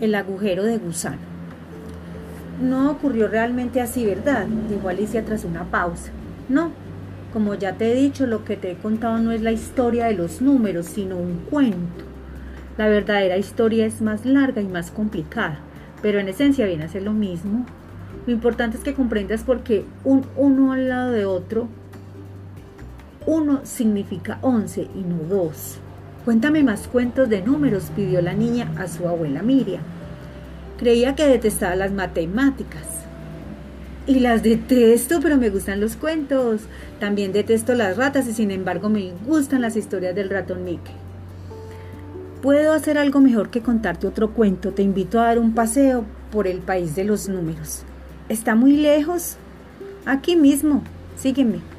El agujero de gusano. No ocurrió realmente así, ¿verdad? dijo Alicia tras una pausa. No, como ya te he dicho, lo que te he contado no es la historia de los números, sino un cuento. La verdadera historia es más larga y más complicada, pero en esencia viene a ser lo mismo. Lo importante es que comprendas por qué un uno al lado de otro, uno significa once y no dos. Cuéntame más cuentos de números, pidió la niña a su abuela Miriam. Creía que detestaba las matemáticas. Y las detesto, pero me gustan los cuentos. También detesto las ratas y sin embargo me gustan las historias del ratón Mickey. Puedo hacer algo mejor que contarte otro cuento. Te invito a dar un paseo por el país de los números. ¿Está muy lejos? Aquí mismo. Sígueme.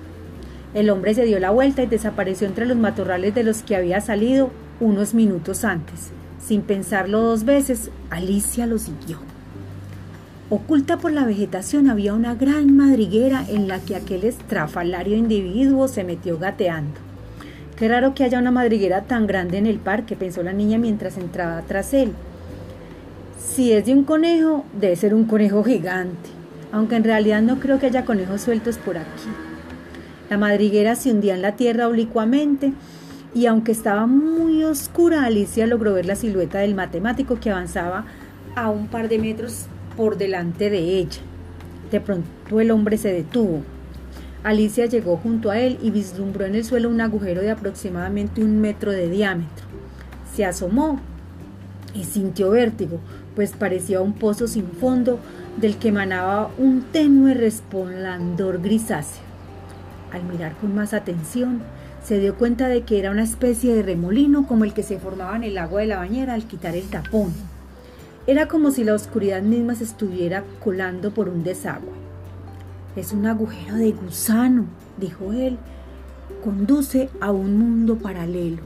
El hombre se dio la vuelta y desapareció entre los matorrales de los que había salido unos minutos antes. Sin pensarlo dos veces, Alicia lo siguió. Oculta por la vegetación había una gran madriguera en la que aquel estrafalario individuo se metió gateando. Qué raro que haya una madriguera tan grande en el parque, pensó la niña mientras entraba tras él. Si es de un conejo, debe ser un conejo gigante, aunque en realidad no creo que haya conejos sueltos por aquí. La madriguera se hundía en la tierra oblicuamente y aunque estaba muy oscura, Alicia logró ver la silueta del matemático que avanzaba a un par de metros por delante de ella. De pronto el hombre se detuvo. Alicia llegó junto a él y vislumbró en el suelo un agujero de aproximadamente un metro de diámetro. Se asomó y sintió vértigo, pues parecía un pozo sin fondo del que emanaba un tenue resplandor grisáceo. Al mirar con más atención, se dio cuenta de que era una especie de remolino como el que se formaba en el agua de la bañera al quitar el tapón. Era como si la oscuridad misma se estuviera colando por un desagüe. Es un agujero de gusano, dijo él. Conduce a un mundo paralelo.